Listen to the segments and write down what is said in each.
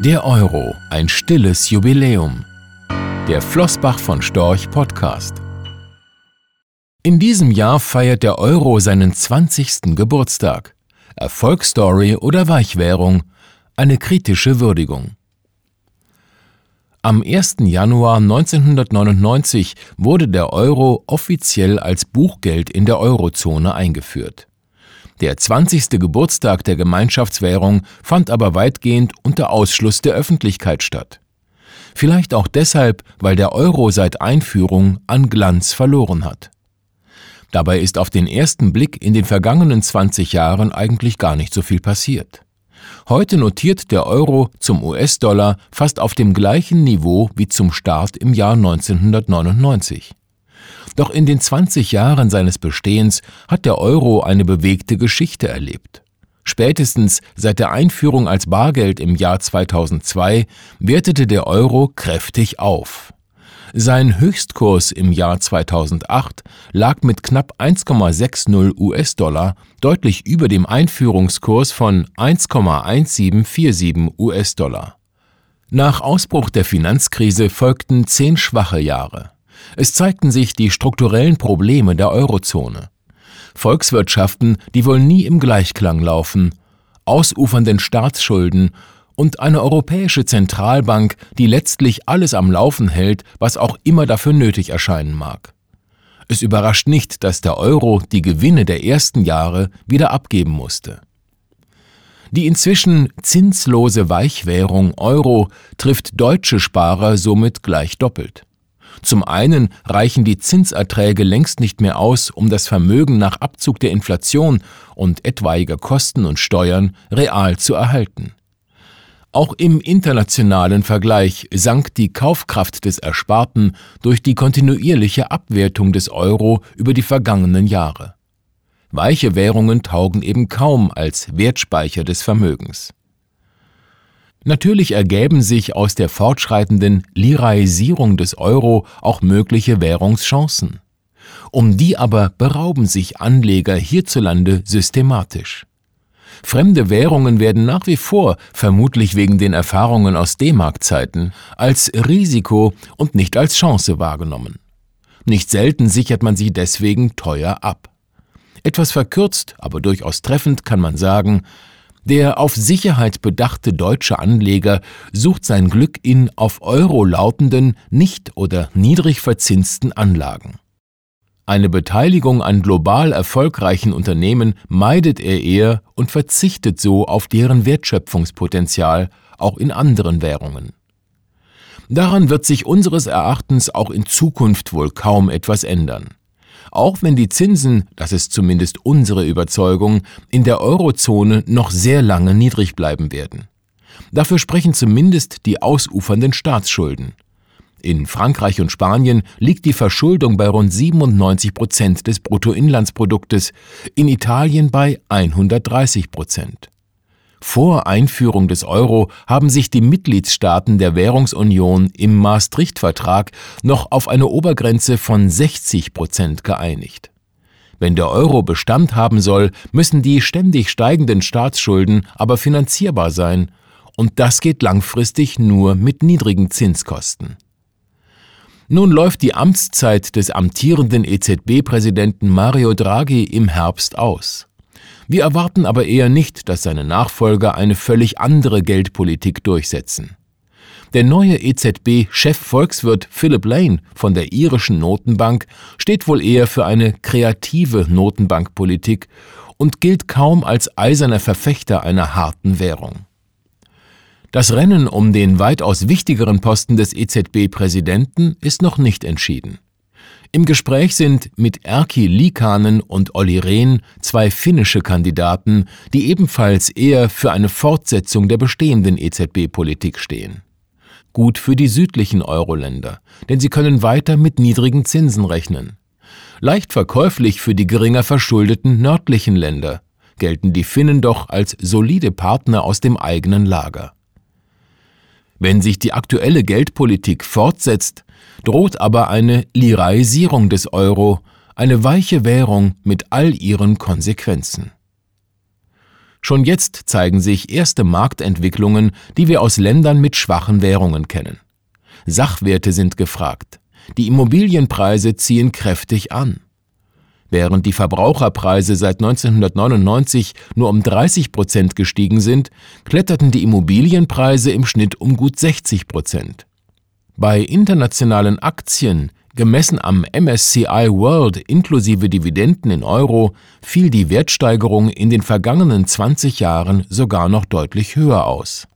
Der Euro, ein stilles Jubiläum. Der Flossbach von Storch Podcast. In diesem Jahr feiert der Euro seinen 20. Geburtstag. Erfolgsstory oder Weichwährung, eine kritische Würdigung. Am 1. Januar 1999 wurde der Euro offiziell als Buchgeld in der Eurozone eingeführt. Der 20. Geburtstag der Gemeinschaftswährung fand aber weitgehend unter Ausschluss der Öffentlichkeit statt. Vielleicht auch deshalb, weil der Euro seit Einführung an Glanz verloren hat. Dabei ist auf den ersten Blick in den vergangenen 20 Jahren eigentlich gar nicht so viel passiert. Heute notiert der Euro zum US-Dollar fast auf dem gleichen Niveau wie zum Start im Jahr 1999. Doch in den 20 Jahren seines Bestehens hat der Euro eine bewegte Geschichte erlebt. Spätestens seit der Einführung als Bargeld im Jahr 2002 wertete der Euro kräftig auf. Sein Höchstkurs im Jahr 2008 lag mit knapp 1,60 US-Dollar deutlich über dem Einführungskurs von 1,1747 US-Dollar. Nach Ausbruch der Finanzkrise folgten zehn schwache Jahre. Es zeigten sich die strukturellen Probleme der Eurozone. Volkswirtschaften, die wohl nie im Gleichklang laufen, ausufernden Staatsschulden und eine europäische Zentralbank, die letztlich alles am Laufen hält, was auch immer dafür nötig erscheinen mag. Es überrascht nicht, dass der Euro die Gewinne der ersten Jahre wieder abgeben musste. Die inzwischen zinslose Weichwährung Euro trifft deutsche Sparer somit gleich doppelt. Zum einen reichen die Zinserträge längst nicht mehr aus, um das Vermögen nach Abzug der Inflation und etwaiger Kosten und Steuern real zu erhalten. Auch im internationalen Vergleich sank die Kaufkraft des Ersparten durch die kontinuierliche Abwertung des Euro über die vergangenen Jahre. Weiche Währungen taugen eben kaum als Wertspeicher des Vermögens. Natürlich ergäben sich aus der fortschreitenden Liraisierung des Euro auch mögliche Währungschancen. Um die aber berauben sich Anleger hierzulande systematisch. Fremde Währungen werden nach wie vor, vermutlich wegen den Erfahrungen aus D-Mark-Zeiten, als Risiko und nicht als Chance wahrgenommen. Nicht selten sichert man sie deswegen teuer ab. Etwas verkürzt, aber durchaus treffend kann man sagen, der auf Sicherheit bedachte deutsche Anleger sucht sein Glück in auf Euro lautenden, nicht oder niedrig verzinsten Anlagen. Eine Beteiligung an global erfolgreichen Unternehmen meidet er eher und verzichtet so auf deren Wertschöpfungspotenzial, auch in anderen Währungen. Daran wird sich unseres Erachtens auch in Zukunft wohl kaum etwas ändern. Auch wenn die Zinsen, das ist zumindest unsere Überzeugung, in der Eurozone noch sehr lange niedrig bleiben werden. Dafür sprechen zumindest die ausufernden Staatsschulden. In Frankreich und Spanien liegt die Verschuldung bei rund 97 Prozent des Bruttoinlandsproduktes, in Italien bei 130 Prozent. Vor Einführung des Euro haben sich die Mitgliedstaaten der Währungsunion im Maastricht-Vertrag noch auf eine Obergrenze von 60 Prozent geeinigt. Wenn der Euro Bestand haben soll, müssen die ständig steigenden Staatsschulden aber finanzierbar sein, und das geht langfristig nur mit niedrigen Zinskosten. Nun läuft die Amtszeit des amtierenden EZB-Präsidenten Mario Draghi im Herbst aus. Wir erwarten aber eher nicht, dass seine Nachfolger eine völlig andere Geldpolitik durchsetzen. Der neue EZB-Chefvolkswirt Philip Lane von der irischen Notenbank steht wohl eher für eine kreative Notenbankpolitik und gilt kaum als eiserner Verfechter einer harten Währung. Das Rennen um den weitaus wichtigeren Posten des EZB-Präsidenten ist noch nicht entschieden. Im Gespräch sind mit Erkki Liikanen und Olli Rehn zwei finnische Kandidaten, die ebenfalls eher für eine Fortsetzung der bestehenden EZB-Politik stehen. Gut für die südlichen Euro-Länder, denn sie können weiter mit niedrigen Zinsen rechnen. Leicht verkäuflich für die geringer verschuldeten nördlichen Länder, gelten die Finnen doch als solide Partner aus dem eigenen Lager. Wenn sich die aktuelle Geldpolitik fortsetzt, droht aber eine Liraisierung des Euro, eine weiche Währung mit all ihren Konsequenzen. Schon jetzt zeigen sich erste Marktentwicklungen, die wir aus Ländern mit schwachen Währungen kennen. Sachwerte sind gefragt. Die Immobilienpreise ziehen kräftig an. Während die Verbraucherpreise seit 1999 nur um 30 Prozent gestiegen sind, kletterten die Immobilienpreise im Schnitt um gut 60 Prozent. Bei internationalen Aktien, gemessen am MSCI World inklusive Dividenden in Euro, fiel die Wertsteigerung in den vergangenen 20 Jahren sogar noch deutlich höher aus.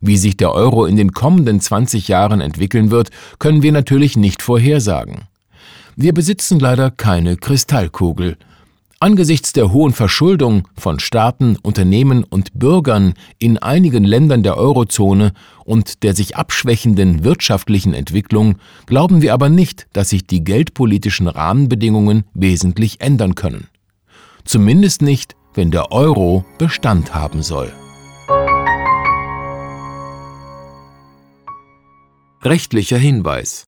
Wie sich der Euro in den kommenden 20 Jahren entwickeln wird, können wir natürlich nicht vorhersagen. Wir besitzen leider keine Kristallkugel. Angesichts der hohen Verschuldung von Staaten, Unternehmen und Bürgern in einigen Ländern der Eurozone und der sich abschwächenden wirtschaftlichen Entwicklung glauben wir aber nicht, dass sich die geldpolitischen Rahmenbedingungen wesentlich ändern können. Zumindest nicht, wenn der Euro Bestand haben soll. Rechtlicher Hinweis